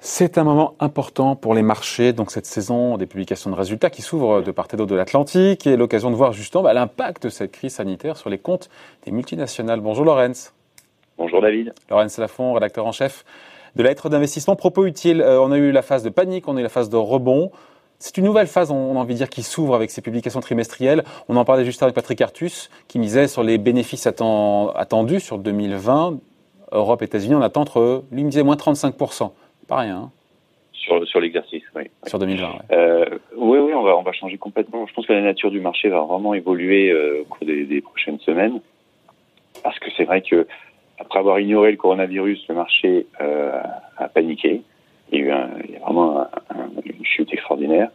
C'est un moment important pour les marchés, donc cette saison des publications de résultats qui s'ouvre de part et d'autre de l'Atlantique et l'occasion de voir justement bah, l'impact de cette crise sanitaire sur les comptes des multinationales. Bonjour Lorenz. Bonjour David. Lorenz Lafont, rédacteur en chef de la lettre d'investissement. Propos utiles, euh, on a eu la phase de panique, on a eu la phase de rebond. C'est une nouvelle phase, on a envie de dire, qui s'ouvre avec ces publications trimestrielles. On en parlait juste avec Patrick Artus, qui misait sur les bénéfices attendus sur 2020. Europe, États-Unis, on attend entre, lui me disait, moins 35%. Pas rien. Hein. Sur, sur l'exercice, oui. Sur 2020, euh, oui. oui, on va, on va changer complètement. Je pense que la nature du marché va vraiment évoluer euh, au cours des, prochaines semaines. Parce que c'est vrai que après avoir ignoré le coronavirus, le marché euh, a paniqué. Il y a eu un, il y a vraiment une chute extraordinaire.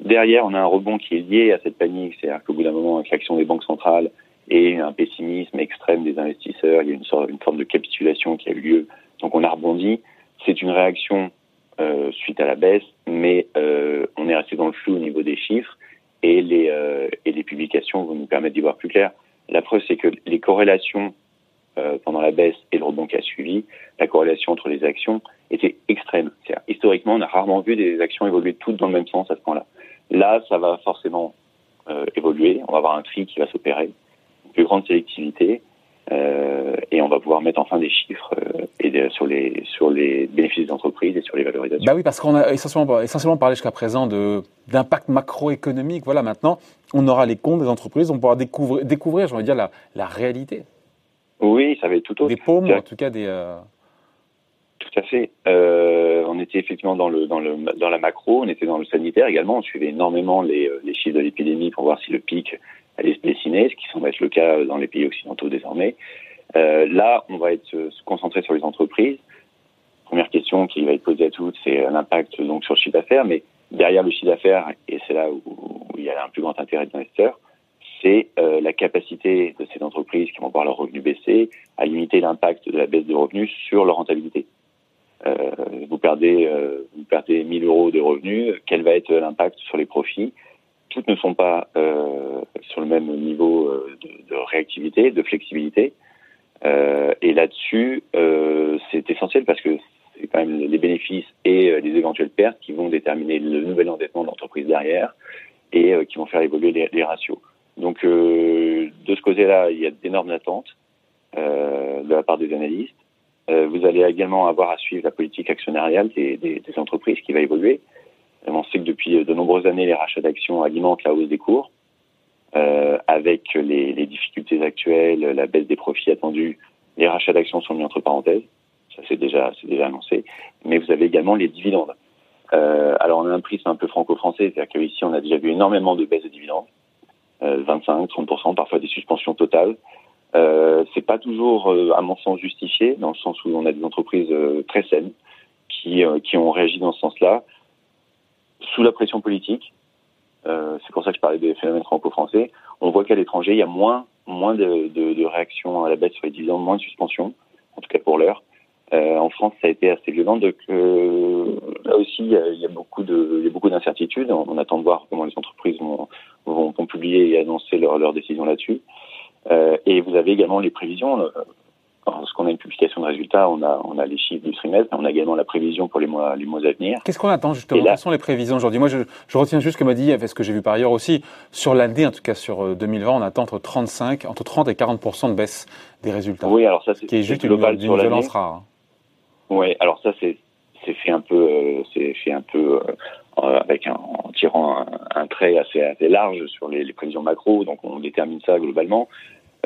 Derrière, on a un rebond qui est lié à cette panique, c'est-à-dire qu'au bout d'un moment, avec l'action des banques centrales et un pessimisme extrême des investisseurs, il y a une, sorte, une forme de capitulation qui a eu lieu. Donc on a rebondi. C'est une réaction euh, suite à la baisse, mais euh, on est resté dans le flou au niveau des chiffres et les, euh, et les publications vont nous permettre d'y voir plus clair. La preuve, c'est que les corrélations pendant la baisse et le rebond qui a suivi, la corrélation entre les actions était extrême. Historiquement, on a rarement vu des actions évoluer toutes dans le même sens à ce point-là. Là, ça va forcément euh, évoluer. On va avoir un tri qui va s'opérer, une plus grande sélectivité, euh, et on va pouvoir mettre enfin des chiffres euh, et sur les sur les bénéfices des entreprises et sur les valorisations. Bah oui, parce qu'on a essentiellement, essentiellement parlé jusqu'à présent d'impact macroéconomique. Voilà, maintenant, on aura les comptes des entreprises, on pourra découvrir, découvrir, dire, la, la réalité. Oui, ça va être tout autre. Des paumes, en tout cas des. Euh, tout à fait. Euh, on était effectivement dans la macro, on était dans le sanitaire également. On suivait énormément les, les chiffres de l'épidémie pour voir si le pic allait se dessiner, ce qui semble être le cas dans les pays occidentaux désormais. Euh, là, on va être se concentrer sur les entreprises. Première question qui va être posée à toutes, c'est l'impact donc sur le chiffre d'affaires, mais derrière le chiffre d'affaires, et c'est là où, il y a un plus grand intérêt des investisseurs, c'est euh, la capacité de ces entreprises qui vont voir leurs revenus baisser à limiter l'impact de la baisse de revenus sur leur rentabilité. Euh, vous perdez euh, vous perdez 1000 euros de revenus, quel va être l'impact sur les profits? Toutes ne sont pas euh, sur le même niveau euh, de, réactivité, de flexibilité. Euh, et là-dessus, euh, c'est essentiel parce que c'est quand même les bénéfices et euh, les éventuelles pertes qui vont déterminer le nouvel endettement de l'entreprise derrière et qui vont faire évoluer les, les ratios. Donc, de ce côté-là, il y a d'énormes attentes de la part des analystes. Vous allez également avoir à suivre la politique actionnariale des, des, des entreprises qui va évoluer. On sait que depuis de nombreuses années, les rachats d'actions alimentent la hausse des cours. Euh, avec les, les, difficultés actuelles, la baisse des profits attendus, les rachats d'actions sont mis entre parenthèses. Ça, c'est déjà, déjà annoncé. Mais vous avez également les dividendes. Euh, alors, on a un prisme un peu franco-français, c'est-à-dire qu'ici, on a déjà vu énormément de baisses de dividendes. Euh, 25, 30%, parfois des suspensions totales. Euh, c'est pas toujours, euh, à mon sens, justifié, dans le sens où on a des entreprises euh, très saines qui, euh, qui ont réagi dans ce sens-là sous la pression politique. C'est pour ça que je parlais des phénomènes franco-français. On voit qu'à l'étranger, il y a moins, moins de, de, de, réactions à la baisse sur les dividendes, moins de suspensions, en tout cas pour l'heure. Euh, en France, ça a été assez violent, donc euh, là aussi, il y, a, beaucoup de, y a beaucoup d'incertitudes. On, on, attend de voir comment les entreprises vont, vont, vont publier et annoncer leurs leur décisions là-dessus. Euh, et vous avez également les prévisions. Euh, lorsqu'on a une publication de résultats, on a, on a les chiffres du trimestre, mais on a également la prévision pour les mois, les mois à venir. Qu'est-ce qu'on attend justement Quelles sont les prévisions aujourd'hui Moi, je, je, retiens juste ce que m'a dit, ce que j'ai vu par ailleurs aussi, sur l'année, en tout cas sur 2020, euh, on attend entre 35, entre 30 et 40% de baisse des résultats. Oui, alors ça, c'est qui est juste global une, une violence rare. Oui, alors ça, c'est c'est fait un peu, euh, c'est fait un peu euh, avec un, en tirant un, un, trait assez, assez large sur les, les prévisions macro, donc on détermine ça globalement.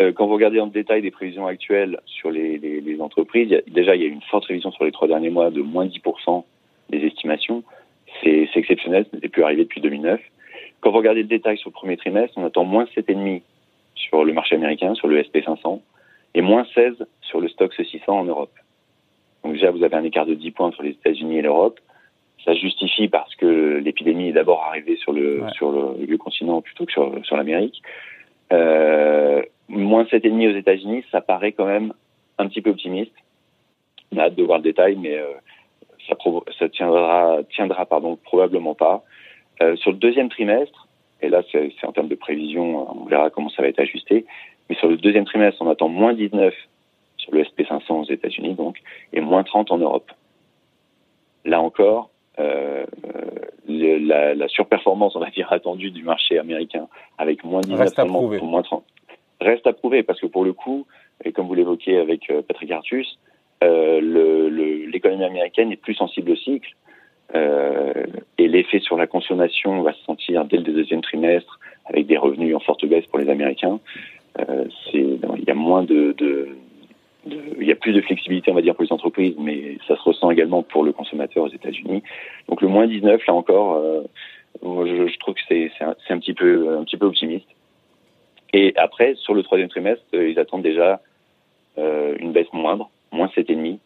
Euh, quand vous regardez en détail les prévisions actuelles sur les, les, les entreprises, a, déjà il y a une forte révision sur les trois derniers mois de moins 10% des estimations. C'est exceptionnel, ce n'était plus arrivé depuis 2009. Quand vous regardez le détail sur le premier trimestre, on attend moins 7,5 sur le marché américain, sur le SP500, et moins 16 sur le Stoxx 600 en Europe. Donc déjà, vous avez un écart de 10 points entre les États-Unis et l'Europe. Ça justifie parce que l'épidémie est d'abord arrivée sur le ouais. sur le vieux continent plutôt que sur, sur l'Amérique. Euh, moins 7,5 aux États-Unis, ça paraît quand même un petit peu optimiste. On a hâte de voir le détail, mais euh, ça, ça, tiendra, tiendra pardon, probablement pas. Euh, sur le deuxième trimestre, et là c'est en termes de prévision, on verra comment ça va être ajusté, mais sur le deuxième trimestre, on attend moins 19 sur le SP500 aux États-Unis, donc, et moins 30 en Europe. Là encore, euh, la, la, surperformance, on va dire, attendue du marché américain, avec moins 19 reste seulement pour moins 30, reste à prouver, parce que pour le coup, et comme vous l'évoquiez avec euh, Patrick Artus, euh, l'économie américaine est plus sensible au cycle, euh, et l'effet sur la consommation va se sentir dès le deuxième trimestre, avec des revenus en forte baisse pour les Américains. Euh, il y a moins de, il y a plus de flexibilité, on va dire, pour les entreprises, mais ça se ressent également pour le consommateur aux États-Unis. Donc le moins 19, là encore, je, trouve que c'est un, un, petit peu un petit peu optimiste. Et après, sur le troisième trimestre, ils attendent déjà euh, une baisse moindre, moins 7,5.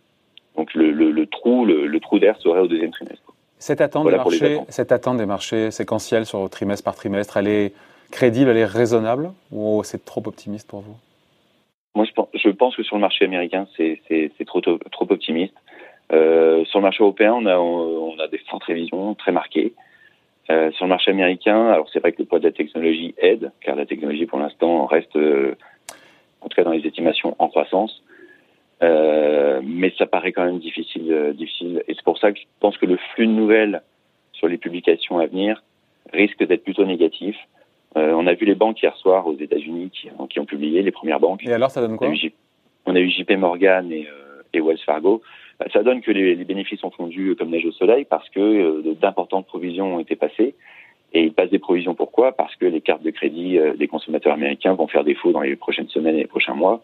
Donc le, le, le trou, le, le trou d'air serait au deuxième trimestre. Cette attente, voilà des marchés, cette attente des marchés séquentiels sur trimestre par trimestre, elle est crédible, elle est raisonnable ou c'est trop optimiste pour vous? Moi, je pense, je pense, que sur le marché américain, c'est trop, trop optimiste. Euh, sur le marché européen, on a, on a des fortes révisions très marquées. Euh, sur le marché américain, alors c'est vrai que le poids de la technologie aide, car la technologie pour l'instant reste, euh, en tout cas dans les estimations, en croissance. Euh, mais ça paraît quand même difficile, euh, difficile. Et c'est pour ça que je pense que le flux de nouvelles sur les publications à venir risque d'être plutôt négatif. Euh, on a vu les banques hier soir aux États-Unis qui, qui, ont publié les premières banques. Et alors, ça donne quoi? on a, eu, JP Morgan et, euh, et Wells Fargo. Bah, ça donne que les, bénéfices ont fondu comme neige au soleil parce que euh, d'importantes provisions ont été passées. Et ils passent des provisions pourquoi? Parce que les cartes de crédit des consommateurs américains vont faire défaut dans les prochaines semaines et les prochains mois.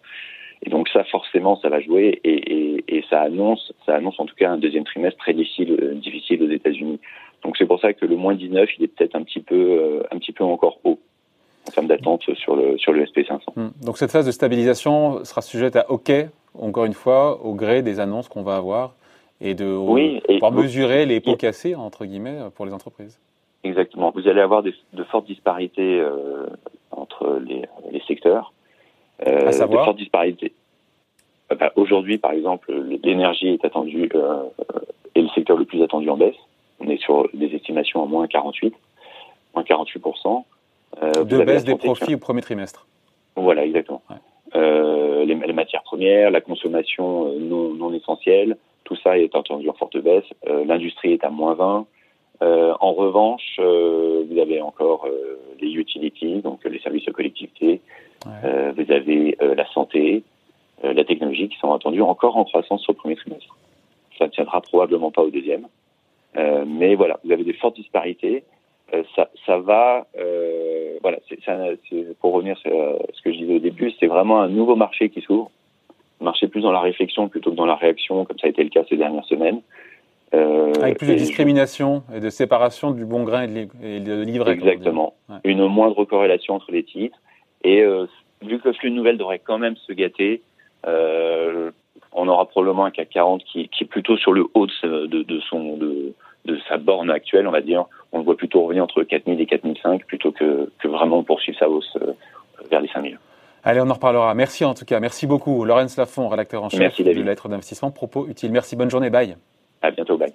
Et donc ça, forcément, ça va jouer et, ça annonce, ça annonce en tout cas un deuxième trimestre très difficile, euh, difficile aux États-Unis. Donc c'est pour ça que le moins 19, il est peut-être un petit peu, euh, un petit peu encore haut en termes d'attente sur le sur le SP500. Hum. Donc cette phase de stabilisation sera sujette à OK, encore une fois, au gré des annonces qu'on va avoir et de oui, et pouvoir mesurer les pots cassés entre guillemets pour les entreprises. Exactement. Vous allez avoir des, de fortes disparités euh, entre les, les secteurs. Euh, à savoir de fortes disparités. Bah, Aujourd'hui, par exemple, l'énergie est attendue euh, est le secteur le plus attendu en baisse. On est sur des estimations à moins 48, moins 48 euh, De baisse des profits au premier trimestre. Voilà, exactement. Ouais. Les, matières premières, la consommation euh, non, non, essentielle, tout ça est attendu en forte baisse. Euh, L'industrie est à moins 20. Euh, en revanche, vous avez encore les utilities, donc les services aux collectivités, Ouais. Vous avez la santé, la technologie qui sont attendus encore en croissance le premier trimestre. Ça ne tiendra probablement pas au deuxième. mais voilà, vous avez des fortes disparités. ça, ça va, voilà, pour revenir à ce que je disais au début, c'est vraiment un nouveau marché qui s'ouvre. Marché plus dans la réflexion plutôt que dans la réaction, comme ça a été le cas ces dernières semaines. Euh, Avec plus de discrimination et de séparation du bon grain et de livret. Exactement. Ouais. Une moindre corrélation entre les titres. Et euh, vu que le flux de nouvelles devrait quand même se gâter, euh, on aura probablement un CAC 40 qui, qui, est plutôt sur le haut de, de, de son de, de, sa borne actuelle, on va dire. On le voit plutôt revenir entre 4000 et 4005 plutôt que, que vraiment poursuivre sa hausse euh, vers les 5000. Allez, on en reparlera. Merci en tout cas. Merci beaucoup. Laurence Lafont, rédacteur en chef Merci, de lettres d'investissement. Propos utiles. Merci. Bonne journée. Bye. À bientôt. Bye.